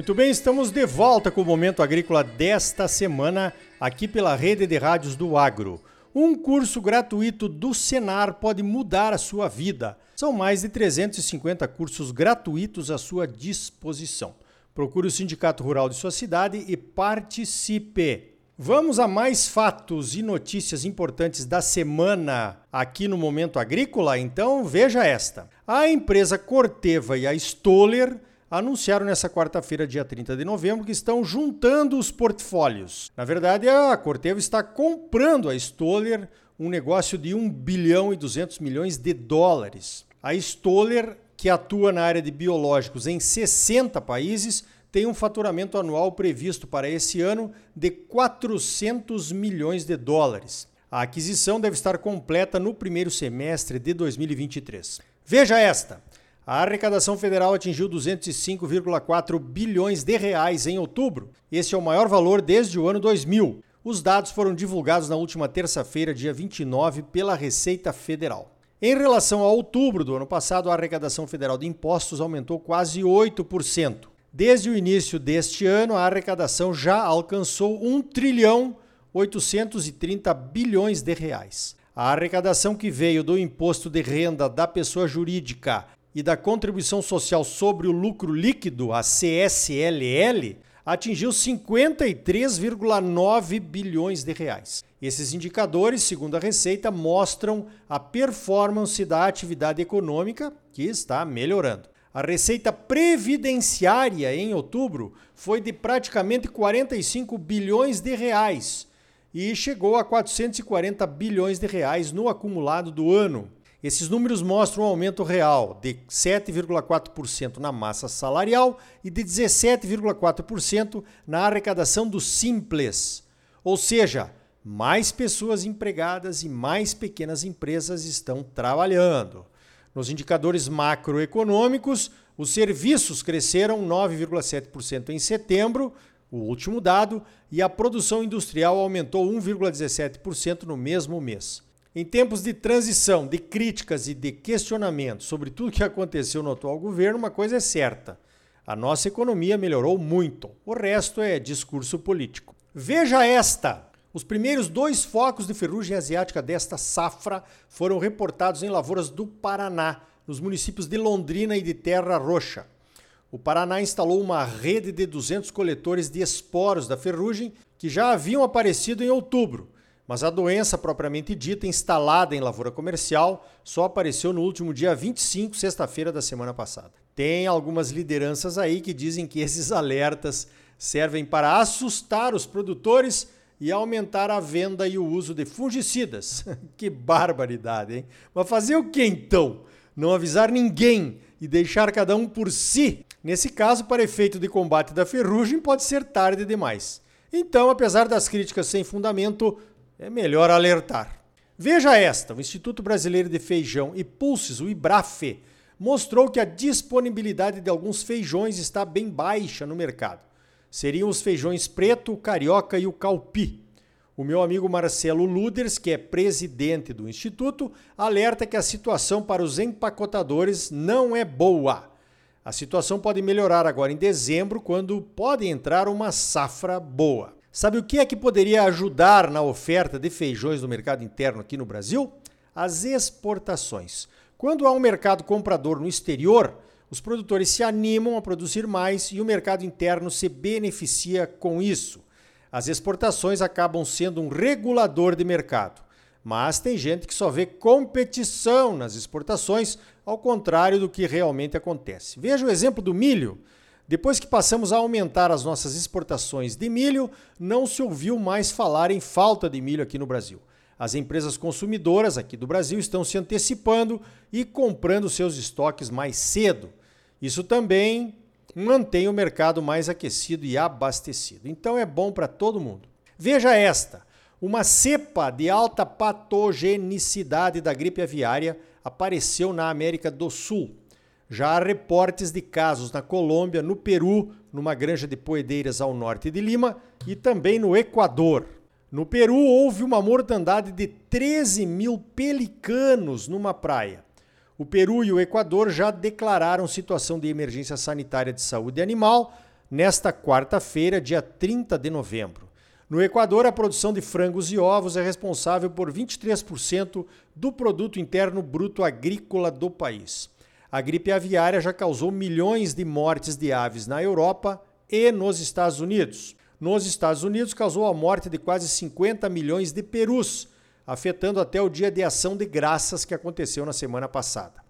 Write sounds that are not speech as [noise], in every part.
Muito bem, estamos de volta com o Momento Agrícola desta semana, aqui pela Rede de Rádios do Agro. Um curso gratuito do Senar pode mudar a sua vida. São mais de 350 cursos gratuitos à sua disposição. Procure o Sindicato Rural de sua cidade e participe. Vamos a mais fatos e notícias importantes da semana aqui no Momento Agrícola? Então veja esta. A empresa Corteva e a Stoller anunciaram nessa quarta-feira, dia 30 de novembro, que estão juntando os portfólios. Na verdade, a Corteva está comprando a Stoller, um negócio de 1 bilhão e 200 milhões de dólares. A Stoller, que atua na área de biológicos em 60 países, tem um faturamento anual previsto para esse ano de 400 milhões de dólares. A aquisição deve estar completa no primeiro semestre de 2023. Veja esta: a arrecadação federal atingiu 205,4 bilhões de reais em outubro. Esse é o maior valor desde o ano 2000. Os dados foram divulgados na última terça-feira, dia 29, pela Receita Federal. Em relação a outubro do ano passado, a arrecadação federal de impostos aumentou quase 8%. Desde o início deste ano, a arrecadação já alcançou 1 trilhão 830 bilhões de reais. A arrecadação que veio do imposto de renda da pessoa jurídica e da contribuição social sobre o lucro líquido, a CSLL, atingiu 53,9 bilhões de reais. Esses indicadores, segundo a Receita, mostram a performance da atividade econômica que está melhorando. A receita previdenciária em outubro foi de praticamente 45 bilhões de reais e chegou a 440 bilhões de reais no acumulado do ano. Esses números mostram um aumento real de 7,4% na massa salarial e de 17,4% na arrecadação do simples. Ou seja, mais pessoas empregadas e mais pequenas empresas estão trabalhando. Nos indicadores macroeconômicos, os serviços cresceram 9,7% em setembro, o último dado, e a produção industrial aumentou 1,17% no mesmo mês. Em tempos de transição, de críticas e de questionamentos sobre tudo que aconteceu no atual governo, uma coisa é certa: a nossa economia melhorou muito. O resto é discurso político. Veja esta: os primeiros dois focos de ferrugem asiática desta safra foram reportados em lavouras do Paraná, nos municípios de Londrina e de Terra Roxa. O Paraná instalou uma rede de 200 coletores de esporos da ferrugem que já haviam aparecido em outubro, mas a doença propriamente dita, instalada em lavoura comercial, só apareceu no último dia 25, sexta-feira da semana passada. Tem algumas lideranças aí que dizem que esses [laughs] alertas servem para assustar os produtores e aumentar a venda e o uso de fungicidas. [laughs] que barbaridade, hein? Mas fazer o que então? Não avisar ninguém e deixar cada um por si? Nesse caso, para efeito de combate da ferrugem, pode ser tarde demais. Então, apesar das críticas sem fundamento, é melhor alertar. Veja esta: o Instituto Brasileiro de Feijão e Pulses, o IBRAFE, mostrou que a disponibilidade de alguns feijões está bem baixa no mercado seriam os feijões preto, o carioca e o calpi. O meu amigo Marcelo Luders, que é presidente do instituto, alerta que a situação para os empacotadores não é boa. A situação pode melhorar agora em dezembro, quando pode entrar uma safra boa. Sabe o que é que poderia ajudar na oferta de feijões no mercado interno aqui no Brasil? As exportações. Quando há um mercado comprador no exterior, os produtores se animam a produzir mais e o mercado interno se beneficia com isso. As exportações acabam sendo um regulador de mercado. Mas tem gente que só vê competição nas exportações, ao contrário do que realmente acontece. Veja o exemplo do milho. Depois que passamos a aumentar as nossas exportações de milho, não se ouviu mais falar em falta de milho aqui no Brasil. As empresas consumidoras aqui do Brasil estão se antecipando e comprando seus estoques mais cedo. Isso também mantém o mercado mais aquecido e abastecido. Então é bom para todo mundo. Veja esta: uma cepa de alta patogenicidade da gripe aviária apareceu na América do Sul. Já há reportes de casos na Colômbia, no Peru, numa granja de poedeiras ao norte de Lima e também no Equador. No Peru, houve uma mortandade de 13 mil pelicanos numa praia. O Peru e o Equador já declararam situação de emergência sanitária de saúde animal nesta quarta-feira, dia 30 de novembro. No Equador, a produção de frangos e ovos é responsável por 23% do produto interno bruto agrícola do país. A gripe aviária já causou milhões de mortes de aves na Europa e nos Estados Unidos. Nos Estados Unidos, causou a morte de quase 50 milhões de perus, afetando até o dia de ação de graças que aconteceu na semana passada.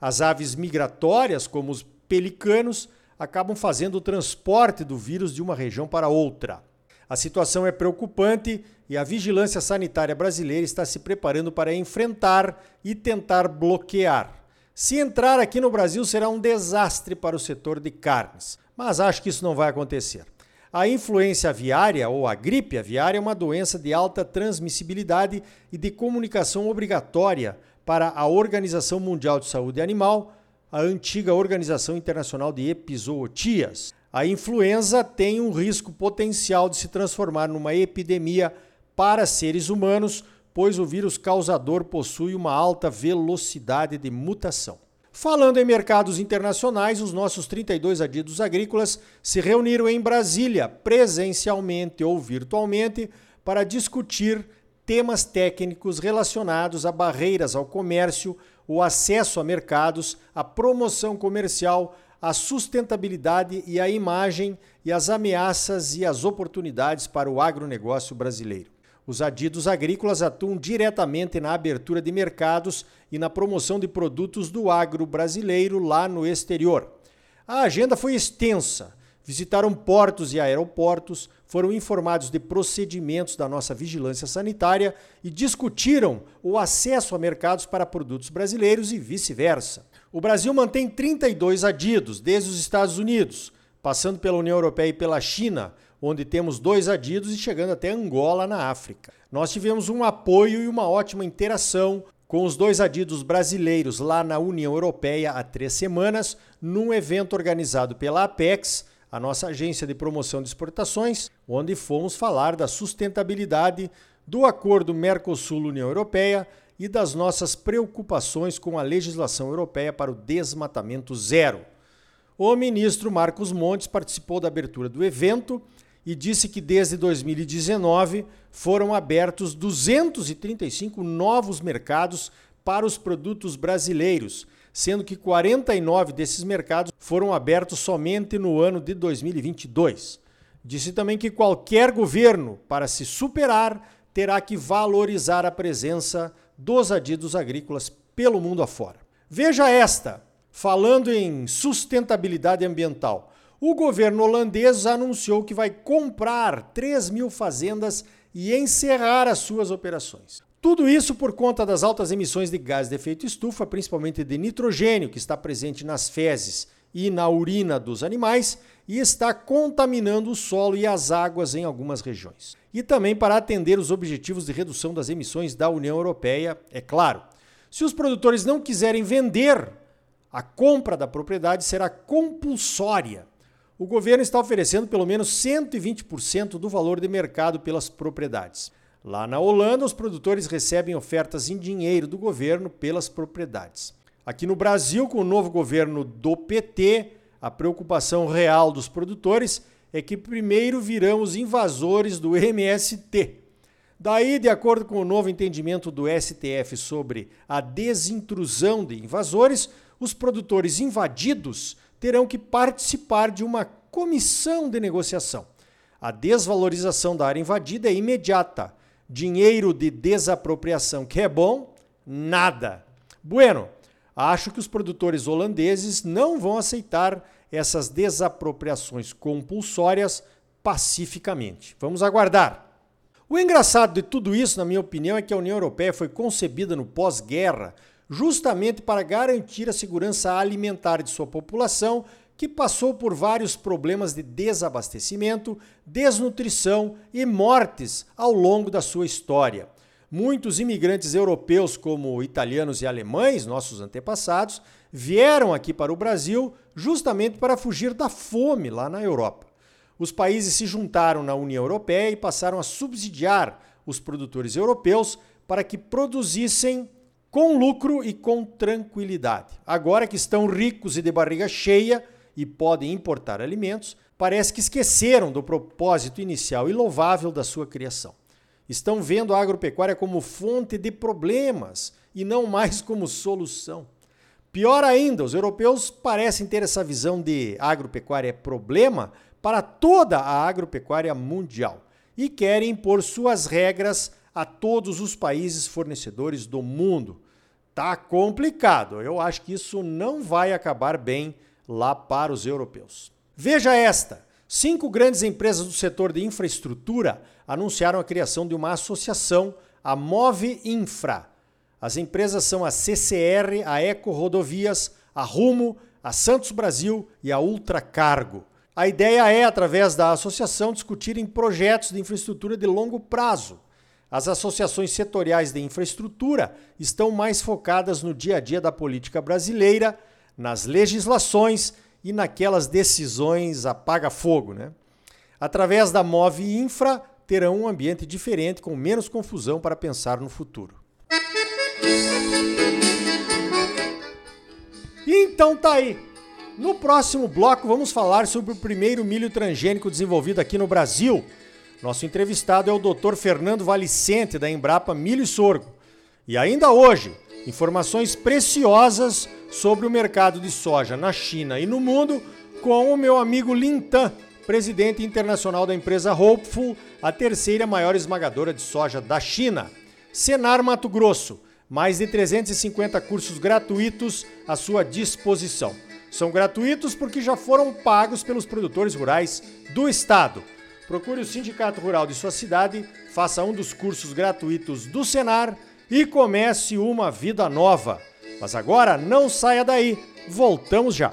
As aves migratórias, como os pelicanos, acabam fazendo o transporte do vírus de uma região para outra. A situação é preocupante e a vigilância sanitária brasileira está se preparando para enfrentar e tentar bloquear. Se entrar aqui no Brasil, será um desastre para o setor de carnes, mas acho que isso não vai acontecer. A influência aviária ou a gripe aviária é uma doença de alta transmissibilidade e de comunicação obrigatória para a Organização Mundial de Saúde Animal, a antiga Organização Internacional de Epizootias. A influenza tem um risco potencial de se transformar numa epidemia para seres humanos, pois o vírus causador possui uma alta velocidade de mutação. Falando em mercados internacionais, os nossos 32 adidos agrícolas se reuniram em Brasília, presencialmente ou virtualmente, para discutir temas técnicos relacionados a barreiras ao comércio, o acesso a mercados, a promoção comercial, a sustentabilidade e a imagem e as ameaças e as oportunidades para o agronegócio brasileiro. Os adidos agrícolas atuam diretamente na abertura de mercados e na promoção de produtos do agro brasileiro lá no exterior. A agenda foi extensa. Visitaram portos e aeroportos, foram informados de procedimentos da nossa vigilância sanitária e discutiram o acesso a mercados para produtos brasileiros e vice-versa. O Brasil mantém 32 adidos, desde os Estados Unidos, passando pela União Europeia e pela China, onde temos dois adidos e chegando até Angola, na África. Nós tivemos um apoio e uma ótima interação com os dois adidos brasileiros lá na União Europeia há três semanas, num evento organizado pela Apex, a nossa agência de promoção de exportações, onde fomos falar da sustentabilidade do acordo Mercosul-União Europeia e das nossas preocupações com a legislação europeia para o desmatamento zero. O ministro Marcos Montes participou da abertura do evento e disse que desde 2019 foram abertos 235 novos mercados para os produtos brasileiros, sendo que 49 desses mercados foram abertos somente no ano de 2022. Disse também que qualquer governo, para se superar, terá que valorizar a presença dos adidos agrícolas pelo mundo afora. Veja esta, falando em sustentabilidade ambiental. O governo holandês anunciou que vai comprar 3 mil fazendas e encerrar as suas operações. Tudo isso por conta das altas emissões de gás de efeito estufa, principalmente de nitrogênio, que está presente nas fezes e na urina dos animais e está contaminando o solo e as águas em algumas regiões e também para atender os objetivos de redução das emissões da União Europeia, é claro. Se os produtores não quiserem vender, a compra da propriedade será compulsória. O governo está oferecendo pelo menos 120% do valor de mercado pelas propriedades. Lá na Holanda, os produtores recebem ofertas em dinheiro do governo pelas propriedades. Aqui no Brasil, com o novo governo do PT, a preocupação real dos produtores é que primeiro virão os invasores do MST. Daí, de acordo com o novo entendimento do STF sobre a desintrusão de invasores, os produtores invadidos terão que participar de uma comissão de negociação. A desvalorização da área invadida é imediata. Dinheiro de desapropriação que é bom, nada. Bueno, acho que os produtores holandeses não vão aceitar essas desapropriações compulsórias pacificamente. Vamos aguardar. O engraçado de tudo isso, na minha opinião, é que a União Europeia foi concebida no pós-guerra justamente para garantir a segurança alimentar de sua população, que passou por vários problemas de desabastecimento, desnutrição e mortes ao longo da sua história. Muitos imigrantes europeus, como italianos e alemães, nossos antepassados, vieram aqui para o Brasil justamente para fugir da fome lá na Europa. Os países se juntaram na União Europeia e passaram a subsidiar os produtores europeus para que produzissem com lucro e com tranquilidade. Agora que estão ricos e de barriga cheia e podem importar alimentos, parece que esqueceram do propósito inicial e louvável da sua criação. Estão vendo a agropecuária como fonte de problemas e não mais como solução. Pior ainda, os europeus parecem ter essa visão de agropecuária é problema para toda a agropecuária mundial e querem impor suas regras a todos os países fornecedores do mundo. Tá complicado. Eu acho que isso não vai acabar bem lá para os europeus. Veja esta: cinco grandes empresas do setor de infraestrutura anunciaram a criação de uma associação, a Move Infra. As empresas são a CCR, a Eco Rodovias, a Rumo, a Santos Brasil e a Ultracargo. A ideia é, através da associação, discutirem projetos de infraestrutura de longo prazo. As associações setoriais de infraestrutura estão mais focadas no dia a dia da política brasileira, nas legislações e naquelas decisões apaga-fogo. Né? Através da Move Infra, terão um ambiente diferente, com menos confusão para pensar no futuro. Então tá aí. No próximo bloco vamos falar sobre o primeiro milho transgênico desenvolvido aqui no Brasil. Nosso entrevistado é o Dr. Fernando Valicente da Embrapa Milho e Sorgo. E ainda hoje, informações preciosas sobre o mercado de soja na China e no mundo com o meu amigo Lintan, presidente internacional da empresa Hopeful, a terceira maior esmagadora de soja da China. Senar Mato Grosso, mais de 350 cursos gratuitos à sua disposição. São gratuitos porque já foram pagos pelos produtores rurais do estado. Procure o Sindicato Rural de sua cidade, faça um dos cursos gratuitos do Senar e comece uma vida nova. Mas agora não saia daí, voltamos já.